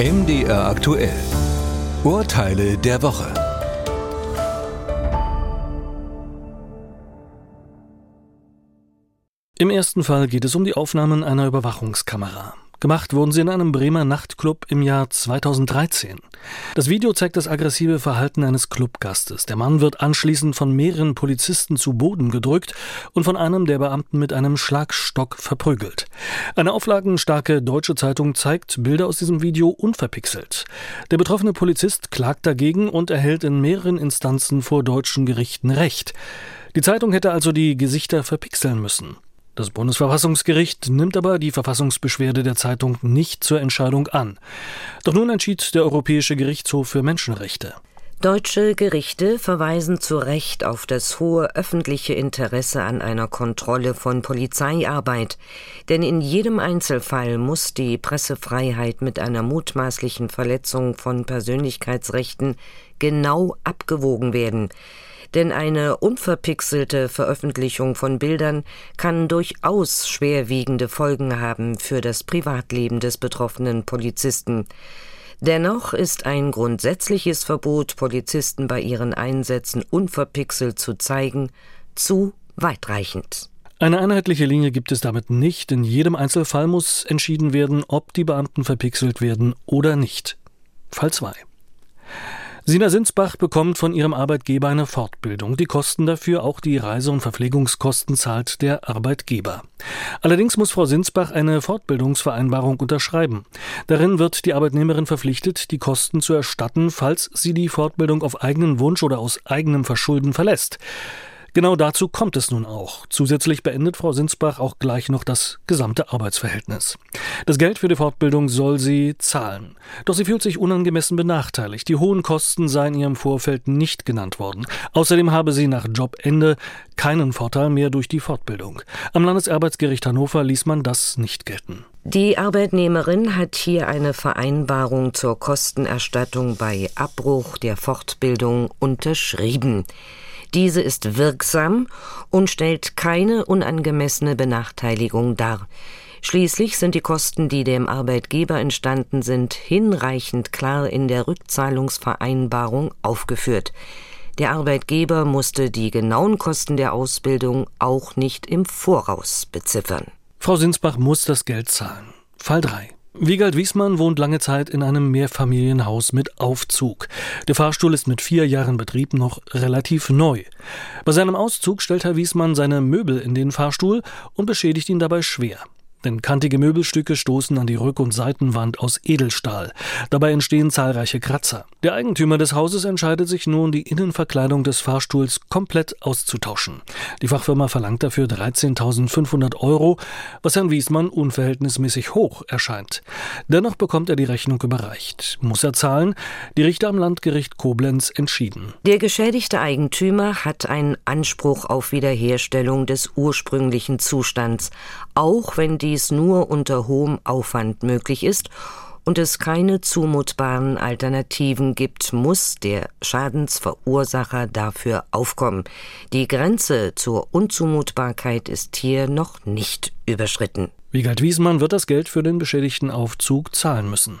MDR aktuell. Urteile der Woche. Im ersten Fall geht es um die Aufnahmen einer Überwachungskamera. Gemacht wurden sie in einem Bremer Nachtclub im Jahr 2013. Das Video zeigt das aggressive Verhalten eines Clubgastes. Der Mann wird anschließend von mehreren Polizisten zu Boden gedrückt und von einem der Beamten mit einem Schlagstock verprügelt. Eine auflagenstarke deutsche Zeitung zeigt Bilder aus diesem Video unverpixelt. Der betroffene Polizist klagt dagegen und erhält in mehreren Instanzen vor deutschen Gerichten Recht. Die Zeitung hätte also die Gesichter verpixeln müssen. Das Bundesverfassungsgericht nimmt aber die Verfassungsbeschwerde der Zeitung nicht zur Entscheidung an. Doch nun entschied der Europäische Gerichtshof für Menschenrechte. Deutsche Gerichte verweisen zu Recht auf das hohe öffentliche Interesse an einer Kontrolle von Polizeiarbeit, denn in jedem Einzelfall muss die Pressefreiheit mit einer mutmaßlichen Verletzung von Persönlichkeitsrechten genau abgewogen werden denn eine unverpixelte Veröffentlichung von Bildern kann durchaus schwerwiegende Folgen haben für das Privatleben des betroffenen Polizisten. Dennoch ist ein grundsätzliches Verbot, Polizisten bei ihren Einsätzen unverpixelt zu zeigen, zu weitreichend. Eine einheitliche Linie gibt es damit nicht. In jedem Einzelfall muss entschieden werden, ob die Beamten verpixelt werden oder nicht. Fall 2. Sina Sinsbach bekommt von ihrem Arbeitgeber eine Fortbildung. Die Kosten dafür, auch die Reise- und Verpflegungskosten zahlt der Arbeitgeber. Allerdings muss Frau Sinsbach eine Fortbildungsvereinbarung unterschreiben. Darin wird die Arbeitnehmerin verpflichtet, die Kosten zu erstatten, falls sie die Fortbildung auf eigenen Wunsch oder aus eigenem Verschulden verlässt. Genau dazu kommt es nun auch. Zusätzlich beendet Frau Sinsbach auch gleich noch das gesamte Arbeitsverhältnis. Das Geld für die Fortbildung soll sie zahlen. Doch sie fühlt sich unangemessen benachteiligt. Die hohen Kosten seien ihr im Vorfeld nicht genannt worden. Außerdem habe sie nach Jobende keinen Vorteil mehr durch die Fortbildung. Am Landesarbeitsgericht Hannover ließ man das nicht gelten. Die Arbeitnehmerin hat hier eine Vereinbarung zur Kostenerstattung bei Abbruch der Fortbildung unterschrieben. Diese ist wirksam und stellt keine unangemessene Benachteiligung dar. Schließlich sind die Kosten, die dem Arbeitgeber entstanden sind, hinreichend klar in der Rückzahlungsvereinbarung aufgeführt. Der Arbeitgeber musste die genauen Kosten der Ausbildung auch nicht im Voraus beziffern. Frau Sinsbach muss das Geld zahlen. Fall 3. Wiegald Wiesmann wohnt lange Zeit in einem Mehrfamilienhaus mit Aufzug. Der Fahrstuhl ist mit vier Jahren Betrieb noch relativ neu. Bei seinem Auszug stellt Herr Wiesmann seine Möbel in den Fahrstuhl und beschädigt ihn dabei schwer denn kantige Möbelstücke stoßen an die Rück- und Seitenwand aus Edelstahl. Dabei entstehen zahlreiche Kratzer. Der Eigentümer des Hauses entscheidet sich nun, die Innenverkleidung des Fahrstuhls komplett auszutauschen. Die Fachfirma verlangt dafür 13.500 Euro, was Herrn Wiesmann unverhältnismäßig hoch erscheint. Dennoch bekommt er die Rechnung überreicht. Muss er zahlen? Die Richter am Landgericht Koblenz entschieden. Der geschädigte Eigentümer hat einen Anspruch auf Wiederherstellung des ursprünglichen Zustands, auch wenn die dies nur unter hohem Aufwand möglich ist und es keine zumutbaren Alternativen gibt, muss der Schadensverursacher dafür aufkommen. Die Grenze zur Unzumutbarkeit ist hier noch nicht überschritten. Wiegald Wiesmann wird das Geld für den beschädigten Aufzug zahlen müssen.